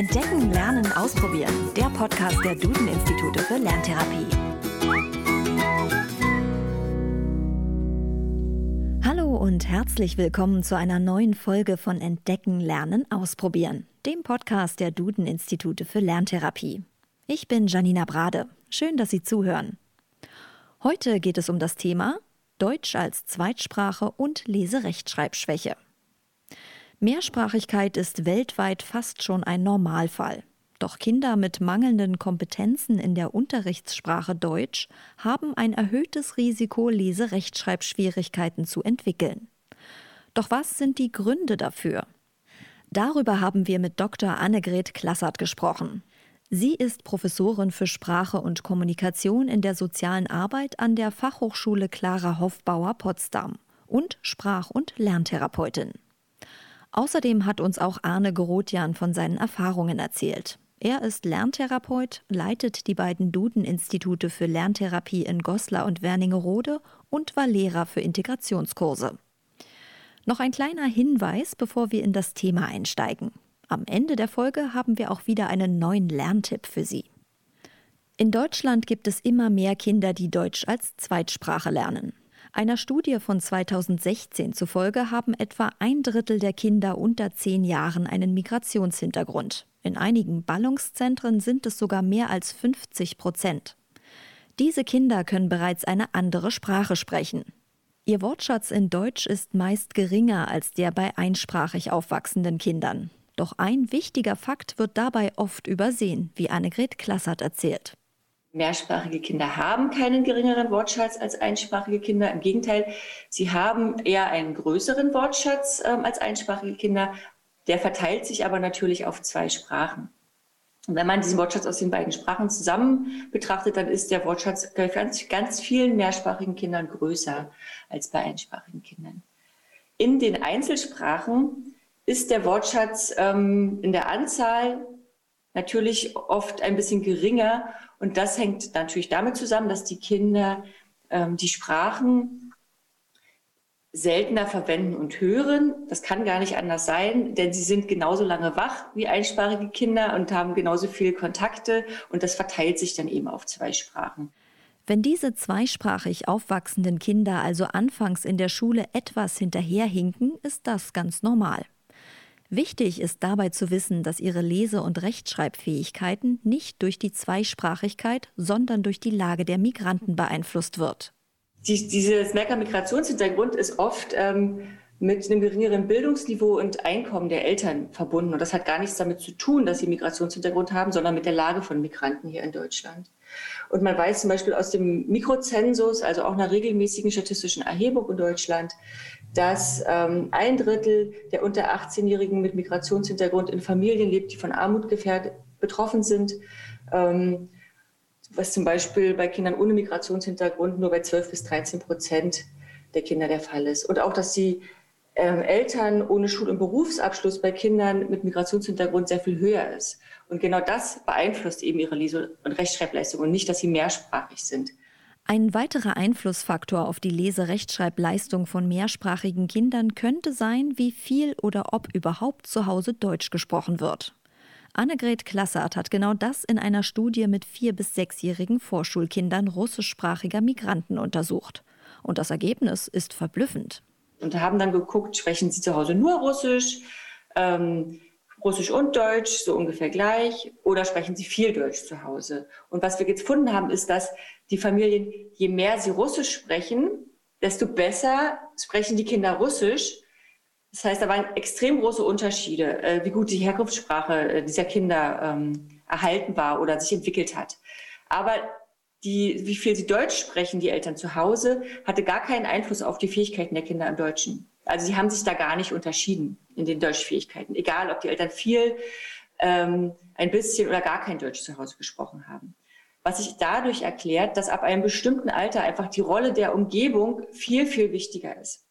Entdecken, Lernen, Ausprobieren. Der Podcast der Duden-Institute für Lerntherapie. Hallo und herzlich willkommen zu einer neuen Folge von Entdecken, Lernen, Ausprobieren, dem Podcast der Duden-Institute für Lerntherapie. Ich bin Janina Brade. Schön, dass Sie zuhören. Heute geht es um das Thema Deutsch als Zweitsprache und Leserechtschreibschwäche. Mehrsprachigkeit ist weltweit fast schon ein Normalfall. Doch Kinder mit mangelnden Kompetenzen in der Unterrichtssprache Deutsch haben ein erhöhtes Risiko, Leserechtschreibschwierigkeiten zu entwickeln. Doch was sind die Gründe dafür? Darüber haben wir mit Dr. Annegret Klassert gesprochen. Sie ist Professorin für Sprache und Kommunikation in der sozialen Arbeit an der Fachhochschule Clara Hofbauer Potsdam und Sprach- und Lerntherapeutin. Außerdem hat uns auch Arne Gerotjan von seinen Erfahrungen erzählt. Er ist Lerntherapeut, leitet die beiden Duden-Institute für Lerntherapie in Goslar und Werningerode und war Lehrer für Integrationskurse. Noch ein kleiner Hinweis, bevor wir in das Thema einsteigen. Am Ende der Folge haben wir auch wieder einen neuen Lerntipp für Sie. In Deutschland gibt es immer mehr Kinder, die Deutsch als Zweitsprache lernen. Einer Studie von 2016 zufolge haben etwa ein Drittel der Kinder unter zehn Jahren einen Migrationshintergrund. In einigen Ballungszentren sind es sogar mehr als 50 Prozent. Diese Kinder können bereits eine andere Sprache sprechen. Ihr Wortschatz in Deutsch ist meist geringer als der bei einsprachig aufwachsenden Kindern. Doch ein wichtiger Fakt wird dabei oft übersehen, wie Annegret Klassert erzählt. Mehrsprachige Kinder haben keinen geringeren Wortschatz als einsprachige Kinder. Im Gegenteil, sie haben eher einen größeren Wortschatz ähm, als einsprachige Kinder. Der verteilt sich aber natürlich auf zwei Sprachen. Und wenn man diesen Wortschatz aus den beiden Sprachen zusammen betrachtet, dann ist der Wortschatz bei ganz, ganz vielen mehrsprachigen Kindern größer als bei einsprachigen Kindern. In den Einzelsprachen ist der Wortschatz ähm, in der Anzahl natürlich oft ein bisschen geringer und das hängt natürlich damit zusammen, dass die Kinder ähm, die Sprachen seltener verwenden und hören. Das kann gar nicht anders sein, denn sie sind genauso lange wach wie einsprachige Kinder und haben genauso viele Kontakte und das verteilt sich dann eben auf zwei Sprachen. Wenn diese zweisprachig aufwachsenden Kinder also anfangs in der Schule etwas hinterherhinken, ist das ganz normal. Wichtig ist dabei zu wissen, dass ihre Lese- und Rechtschreibfähigkeiten nicht durch die Zweisprachigkeit, sondern durch die Lage der Migranten beeinflusst wird. Die, dieses Merker-Migrationshintergrund ist oft ähm, mit einem geringeren Bildungsniveau und Einkommen der Eltern verbunden. Und das hat gar nichts damit zu tun, dass sie Migrationshintergrund haben, sondern mit der Lage von Migranten hier in Deutschland. Und man weiß zum Beispiel aus dem Mikrozensus, also auch einer regelmäßigen statistischen Erhebung in Deutschland, dass ähm, ein Drittel der unter 18-Jährigen mit Migrationshintergrund in Familien lebt, die von Armut gefährdet betroffen sind. Ähm, was zum Beispiel bei Kindern ohne Migrationshintergrund nur bei 12 bis 13 Prozent der Kinder der Fall ist. Und auch, dass die ähm, Eltern ohne Schul- und Berufsabschluss bei Kindern mit Migrationshintergrund sehr viel höher ist. Und genau das beeinflusst eben ihre Lese- und Rechtschreibleistung und nicht, dass sie mehrsprachig sind. Ein weiterer Einflussfaktor auf die Leserechtschreibleistung von mehrsprachigen Kindern könnte sein, wie viel oder ob überhaupt zu Hause Deutsch gesprochen wird. Annegret Klassert hat genau das in einer Studie mit vier- bis sechsjährigen Vorschulkindern russischsprachiger Migranten untersucht. Und das Ergebnis ist verblüffend. Und haben dann geguckt, sprechen sie zu Hause nur Russisch? Ähm, Russisch und Deutsch so ungefähr gleich oder sprechen sie viel Deutsch zu Hause? Und was wir gefunden haben, ist, dass die Familien, je mehr sie Russisch sprechen, desto besser sprechen die Kinder Russisch. Das heißt, da waren extrem große Unterschiede, äh, wie gut die Herkunftssprache äh, dieser Kinder ähm, erhalten war oder sich entwickelt hat. Aber die, wie viel sie Deutsch sprechen, die Eltern zu Hause, hatte gar keinen Einfluss auf die Fähigkeiten der Kinder im Deutschen. Also sie haben sich da gar nicht unterschieden in den Deutschfähigkeiten, egal ob die Eltern viel, ähm, ein bisschen oder gar kein Deutsch zu Hause gesprochen haben. Was sich dadurch erklärt, dass ab einem bestimmten Alter einfach die Rolle der Umgebung viel, viel wichtiger ist.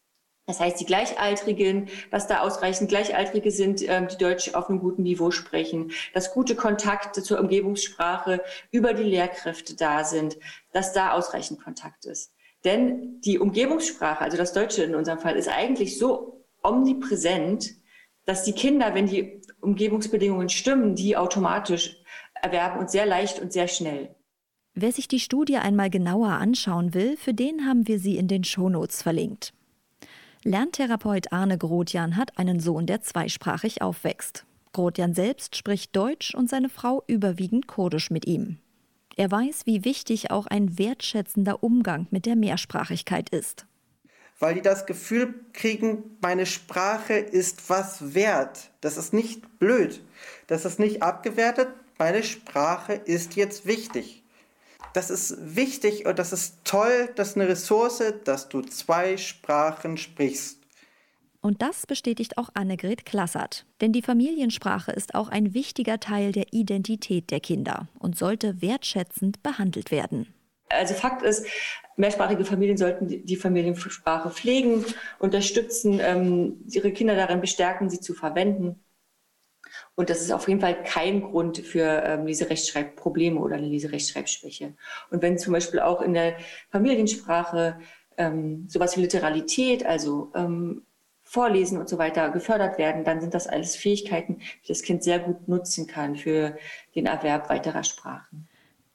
Das heißt, die Gleichaltrigen, dass da ausreichend Gleichaltrige sind, ähm, die Deutsch auf einem guten Niveau sprechen, dass gute Kontakte zur Umgebungssprache über die Lehrkräfte da sind, dass da ausreichend Kontakt ist. Denn die Umgebungssprache, also das Deutsche in unserem Fall, ist eigentlich so omnipräsent, dass die Kinder, wenn die Umgebungsbedingungen stimmen, die automatisch erwerben und sehr leicht und sehr schnell. Wer sich die Studie einmal genauer anschauen will, für den haben wir sie in den Shownotes verlinkt. Lerntherapeut Arne Grotjan hat einen Sohn, der zweisprachig aufwächst. Grotjan selbst spricht Deutsch und seine Frau überwiegend Kurdisch mit ihm. Er weiß, wie wichtig auch ein wertschätzender Umgang mit der Mehrsprachigkeit ist. Weil die das Gefühl kriegen, meine Sprache ist was wert. Das ist nicht blöd. Das ist nicht abgewertet. Meine Sprache ist jetzt wichtig. Das ist wichtig und das ist toll, das ist eine Ressource, dass du zwei Sprachen sprichst. Und das bestätigt auch Annegret Klassert. Denn die Familiensprache ist auch ein wichtiger Teil der Identität der Kinder und sollte wertschätzend behandelt werden. Also Fakt ist, mehrsprachige Familien sollten die Familiensprache pflegen, unterstützen, ähm, ihre Kinder darin bestärken, sie zu verwenden. Und das ist auf jeden Fall kein Grund für ähm, Leserechtschreibprobleme oder eine Leserechtschreibschwäche. Und wenn zum Beispiel auch in der Familiensprache ähm, sowas wie Literalität, also ähm, Vorlesen und so weiter gefördert werden, dann sind das alles Fähigkeiten, die das Kind sehr gut nutzen kann für den Erwerb weiterer Sprachen.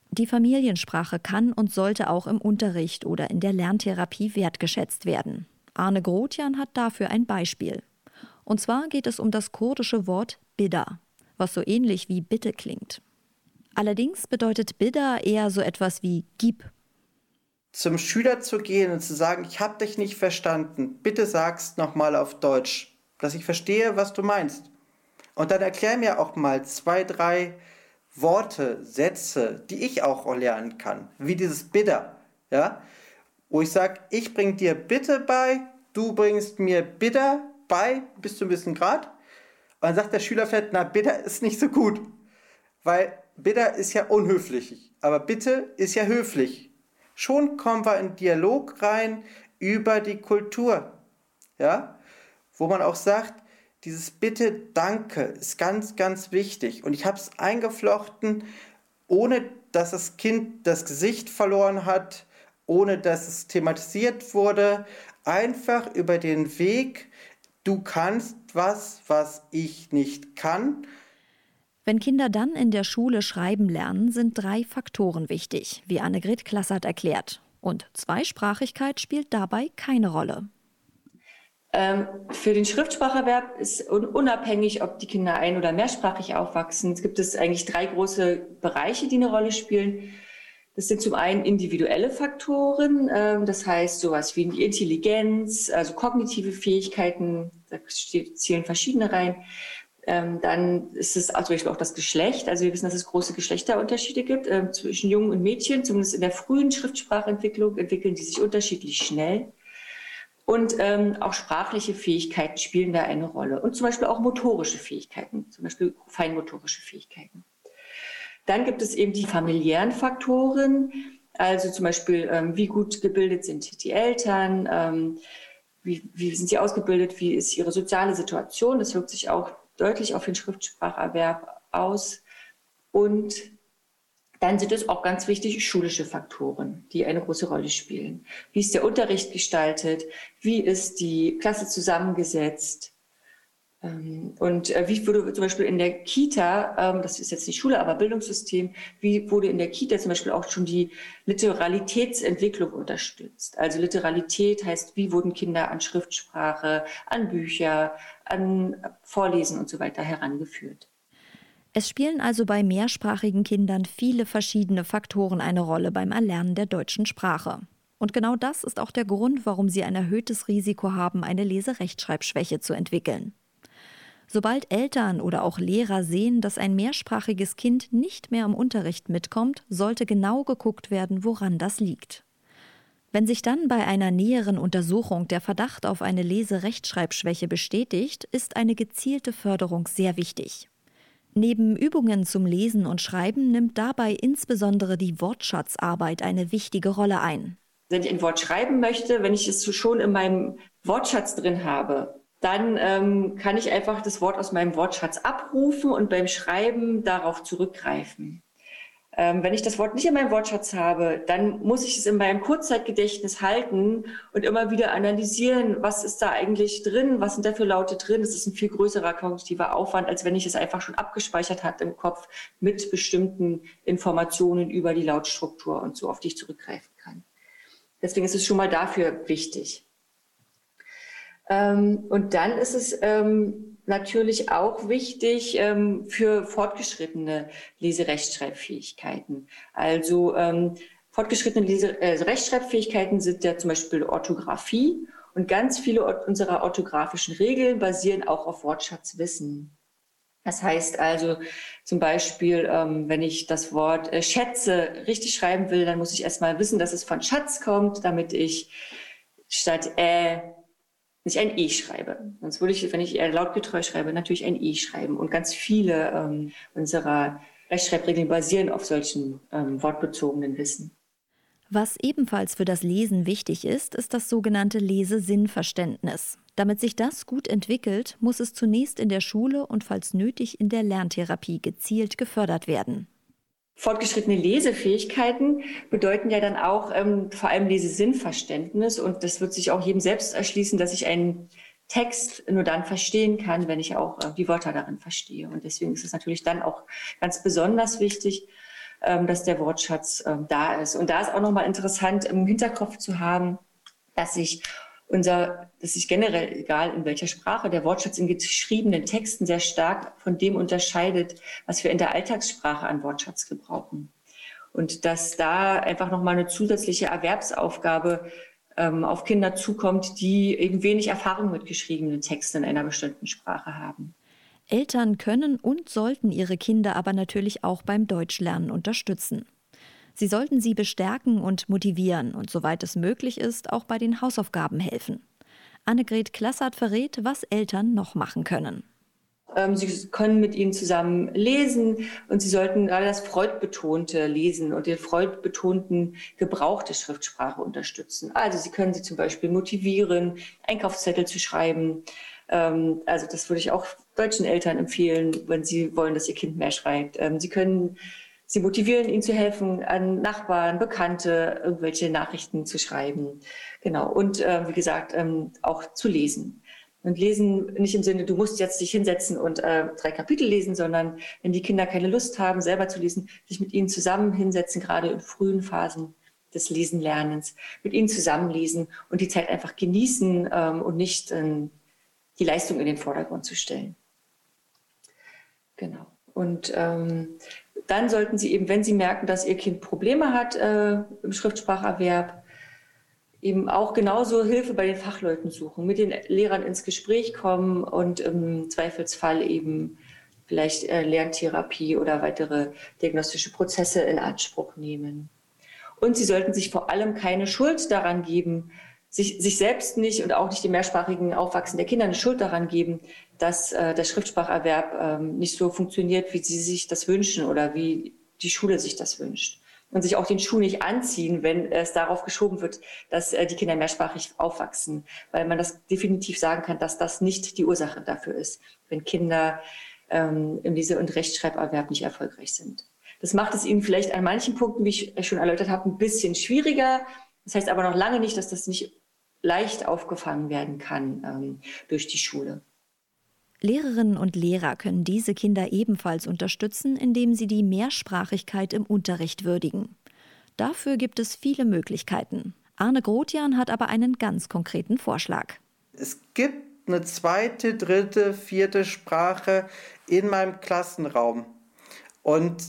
Die Familiensprache kann und sollte auch im Unterricht oder in der Lerntherapie wertgeschätzt werden. Arne Grotjan hat dafür ein Beispiel. Und zwar geht es um das kurdische Wort Bidda, was so ähnlich wie Bitte klingt. Allerdings bedeutet Bidda eher so etwas wie Gib zum Schüler zu gehen und zu sagen, ich habe dich nicht verstanden, bitte sag's nochmal auf Deutsch, dass ich verstehe, was du meinst. Und dann erklär mir auch mal zwei, drei Worte, Sätze, die ich auch lernen kann, wie dieses Bitter, ja, wo ich sage, ich bring dir Bitte bei, du bringst mir Bitter bei, bis zu einem gewissen Grad. Und dann sagt der Schüler vielleicht, na, Bitter ist nicht so gut, weil Bitter ist ja unhöflich, aber Bitte ist ja höflich. Schon kommen wir in Dialog rein über die Kultur. Ja? Wo man auch sagt, dieses Bitte, Danke ist ganz, ganz wichtig. Und ich habe es eingeflochten, ohne dass das Kind das Gesicht verloren hat, ohne dass es thematisiert wurde. Einfach über den Weg, du kannst was, was ich nicht kann. Wenn Kinder dann in der Schule schreiben lernen, sind drei Faktoren wichtig, wie Annegret Klassert erklärt. Und Zweisprachigkeit spielt dabei keine Rolle. Ähm, für den Schriftspracherwerb ist unabhängig, ob die Kinder ein- oder mehrsprachig aufwachsen, es gibt es eigentlich drei große Bereiche, die eine Rolle spielen. Das sind zum einen individuelle Faktoren, ähm, das heißt sowas wie Intelligenz, also kognitive Fähigkeiten, da zählen verschiedene rein. Ähm, dann ist es zum Beispiel auch das Geschlecht. Also wir wissen, dass es große Geschlechterunterschiede gibt ähm, zwischen Jungen und Mädchen. Zumindest in der frühen Schriftsprachentwicklung entwickeln die sich unterschiedlich schnell. Und ähm, auch sprachliche Fähigkeiten spielen da eine Rolle. Und zum Beispiel auch motorische Fähigkeiten, zum Beispiel feinmotorische Fähigkeiten. Dann gibt es eben die familiären Faktoren, also zum Beispiel, ähm, wie gut gebildet sind die Eltern, ähm, wie, wie sind sie ausgebildet, wie ist ihre soziale Situation. Das wirkt sich auch deutlich auf den Schriftspracherwerb aus. Und dann sind es auch ganz wichtig schulische Faktoren, die eine große Rolle spielen. Wie ist der Unterricht gestaltet? Wie ist die Klasse zusammengesetzt? Ähm, und äh, wie wurde zum Beispiel in der Kita, ähm, das ist jetzt nicht Schule, aber Bildungssystem, wie wurde in der Kita zum Beispiel auch schon die Literalitätsentwicklung unterstützt? Also Literalität heißt, wie wurden Kinder an Schriftsprache, an Bücher, an Vorlesen und so weiter herangeführt? Es spielen also bei mehrsprachigen Kindern viele verschiedene Faktoren eine Rolle beim Erlernen der deutschen Sprache. Und genau das ist auch der Grund, warum sie ein erhöhtes Risiko haben, eine Leserechtschreibschwäche zu entwickeln. Sobald Eltern oder auch Lehrer sehen, dass ein mehrsprachiges Kind nicht mehr im Unterricht mitkommt, sollte genau geguckt werden, woran das liegt. Wenn sich dann bei einer näheren Untersuchung der Verdacht auf eine Leserechtschreibschwäche bestätigt, ist eine gezielte Förderung sehr wichtig. Neben Übungen zum Lesen und Schreiben nimmt dabei insbesondere die Wortschatzarbeit eine wichtige Rolle ein. Wenn ich ein Wort schreiben möchte, wenn ich es schon in meinem Wortschatz drin habe, dann ähm, kann ich einfach das Wort aus meinem Wortschatz abrufen und beim Schreiben darauf zurückgreifen. Ähm, wenn ich das Wort nicht in meinem Wortschatz habe, dann muss ich es in meinem Kurzzeitgedächtnis halten und immer wieder analysieren, was ist da eigentlich drin, was sind da für Laute drin. Das ist ein viel größerer kognitiver Aufwand, als wenn ich es einfach schon abgespeichert hat im Kopf mit bestimmten Informationen über die Lautstruktur und so, auf die ich zurückgreifen kann. Deswegen ist es schon mal dafür wichtig. Ähm, und dann ist es ähm, natürlich auch wichtig ähm, für fortgeschrittene Leserechtschreibfähigkeiten. Also ähm, fortgeschrittene Lese äh, Rechtschreibfähigkeiten sind ja zum Beispiel Orthographie und ganz viele unserer orthografischen Regeln basieren auch auf Wortschatzwissen. Das heißt also zum Beispiel, ähm, wenn ich das Wort äh, Schätze richtig schreiben will, dann muss ich erstmal wissen, dass es von Schatz kommt, damit ich statt äh nicht ein E schreibe. Sonst würde ich, wenn ich lautgetreu schreibe, natürlich ein E schreiben. Und ganz viele ähm, unserer Rechtschreibregeln basieren auf solchen ähm, wortbezogenen Wissen. Was ebenfalls für das Lesen wichtig ist, ist das sogenannte Lesesinnverständnis. Damit sich das gut entwickelt, muss es zunächst in der Schule und falls nötig in der Lerntherapie gezielt gefördert werden. Fortgeschrittene Lesefähigkeiten bedeuten ja dann auch ähm, vor allem Lesesinnverständnis und das wird sich auch jedem selbst erschließen, dass ich einen Text nur dann verstehen kann, wenn ich auch äh, die Wörter darin verstehe. Und deswegen ist es natürlich dann auch ganz besonders wichtig, ähm, dass der Wortschatz ähm, da ist. Und da ist auch nochmal interessant im Hinterkopf zu haben, dass ich unser, dass sich generell, egal in welcher Sprache, der Wortschatz in geschriebenen Texten sehr stark von dem unterscheidet, was wir in der Alltagssprache an Wortschatz gebrauchen. Und dass da einfach nochmal eine zusätzliche Erwerbsaufgabe ähm, auf Kinder zukommt, die eben wenig Erfahrung mit geschriebenen Texten in einer bestimmten Sprache haben. Eltern können und sollten ihre Kinder aber natürlich auch beim Deutschlernen unterstützen. Sie sollten sie bestärken und motivieren und soweit es möglich ist, auch bei den Hausaufgaben helfen. Annegret Klassert verrät, was Eltern noch machen können. Ähm, sie können mit ihnen zusammen lesen und Sie sollten das freudbetonte Lesen und den freudbetonten Gebrauch der Schriftsprache unterstützen. Also Sie können sie zum Beispiel motivieren, Einkaufszettel zu schreiben. Ähm, also das würde ich auch deutschen Eltern empfehlen, wenn sie wollen, dass ihr Kind mehr schreibt. Ähm, sie können Sie motivieren ihn zu helfen, an Nachbarn, Bekannte irgendwelche Nachrichten zu schreiben. Genau. Und äh, wie gesagt, ähm, auch zu lesen. Und lesen nicht im Sinne, du musst jetzt dich hinsetzen und äh, drei Kapitel lesen, sondern wenn die Kinder keine Lust haben, selber zu lesen, sich mit ihnen zusammen hinsetzen, gerade in frühen Phasen des Lesenlernens, mit ihnen zusammenlesen und die Zeit einfach genießen ähm, und nicht ähm, die Leistung in den Vordergrund zu stellen. Genau. Und ähm, dann sollten Sie eben, wenn Sie merken, dass Ihr Kind Probleme hat äh, im Schriftspracherwerb, eben auch genauso Hilfe bei den Fachleuten suchen, mit den Lehrern ins Gespräch kommen und im Zweifelsfall eben vielleicht äh, Lerntherapie oder weitere diagnostische Prozesse in Anspruch nehmen. Und Sie sollten sich vor allem keine Schuld daran geben, sich, sich selbst nicht und auch nicht dem mehrsprachigen Aufwachsen der Kinder eine Schuld daran geben, dass äh, der Schriftspracherwerb ähm, nicht so funktioniert, wie sie sich das wünschen oder wie die Schule sich das wünscht. Und sich auch den Schuh nicht anziehen, wenn es darauf geschoben wird, dass äh, die Kinder mehrsprachig aufwachsen. Weil man das definitiv sagen kann, dass das nicht die Ursache dafür ist, wenn Kinder ähm, im Lese- und Rechtschreiberwerb nicht erfolgreich sind. Das macht es ihnen vielleicht an manchen Punkten, wie ich schon erläutert habe, ein bisschen schwieriger. Das heißt aber noch lange nicht, dass das nicht leicht aufgefangen werden kann ähm, durch die Schule. Lehrerinnen und Lehrer können diese Kinder ebenfalls unterstützen, indem sie die Mehrsprachigkeit im Unterricht würdigen. Dafür gibt es viele Möglichkeiten. Arne Grotjan hat aber einen ganz konkreten Vorschlag. Es gibt eine zweite, dritte, vierte Sprache in meinem Klassenraum. Und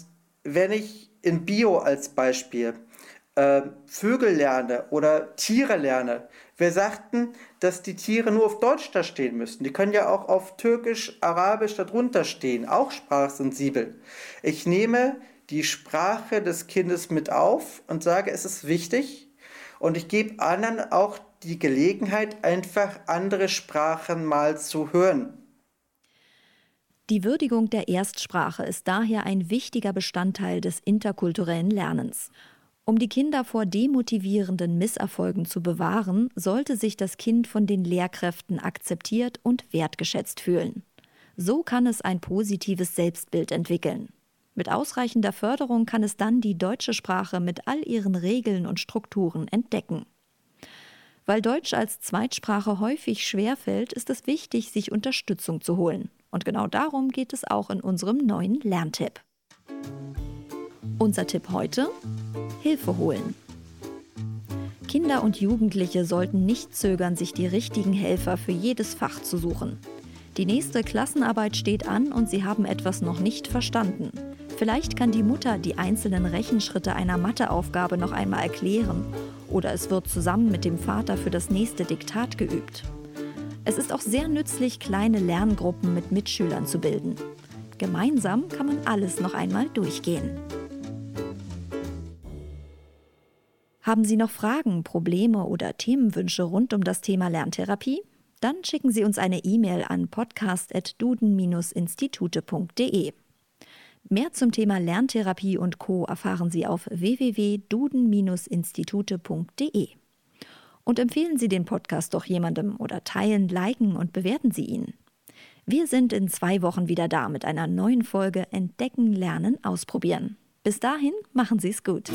wenn ich in Bio als Beispiel äh, Vögel lerne oder Tiere lerne, wir sagten, dass die Tiere nur auf Deutsch da stehen müssten. Die können ja auch auf Türkisch, Arabisch darunter stehen, auch sprachsensibel. Ich nehme die Sprache des Kindes mit auf und sage, es ist wichtig. Und ich gebe anderen auch die Gelegenheit, einfach andere Sprachen mal zu hören. Die Würdigung der Erstsprache ist daher ein wichtiger Bestandteil des interkulturellen Lernens. Um die Kinder vor demotivierenden Misserfolgen zu bewahren, sollte sich das Kind von den Lehrkräften akzeptiert und wertgeschätzt fühlen. So kann es ein positives Selbstbild entwickeln. Mit ausreichender Förderung kann es dann die deutsche Sprache mit all ihren Regeln und Strukturen entdecken. Weil Deutsch als Zweitsprache häufig schwerfällt, ist es wichtig, sich Unterstützung zu holen. Und genau darum geht es auch in unserem neuen Lerntipp. Unser Tipp heute? Hilfe holen. Kinder und Jugendliche sollten nicht zögern, sich die richtigen Helfer für jedes Fach zu suchen. Die nächste Klassenarbeit steht an und Sie haben etwas noch nicht verstanden. Vielleicht kann die Mutter die einzelnen Rechenschritte einer Matheaufgabe noch einmal erklären oder es wird zusammen mit dem Vater für das nächste Diktat geübt. Es ist auch sehr nützlich, kleine Lerngruppen mit Mitschülern zu bilden. Gemeinsam kann man alles noch einmal durchgehen. Haben Sie noch Fragen, Probleme oder Themenwünsche rund um das Thema Lerntherapie? Dann schicken Sie uns eine E-Mail an podcast.duden-institute.de. Mehr zum Thema Lerntherapie und Co. erfahren Sie auf www.duden-institute.de. Und empfehlen Sie den Podcast doch jemandem oder teilen, liken und bewerten Sie ihn. Wir sind in zwei Wochen wieder da mit einer neuen Folge Entdecken, Lernen, Ausprobieren. Bis dahin, machen Sie es gut.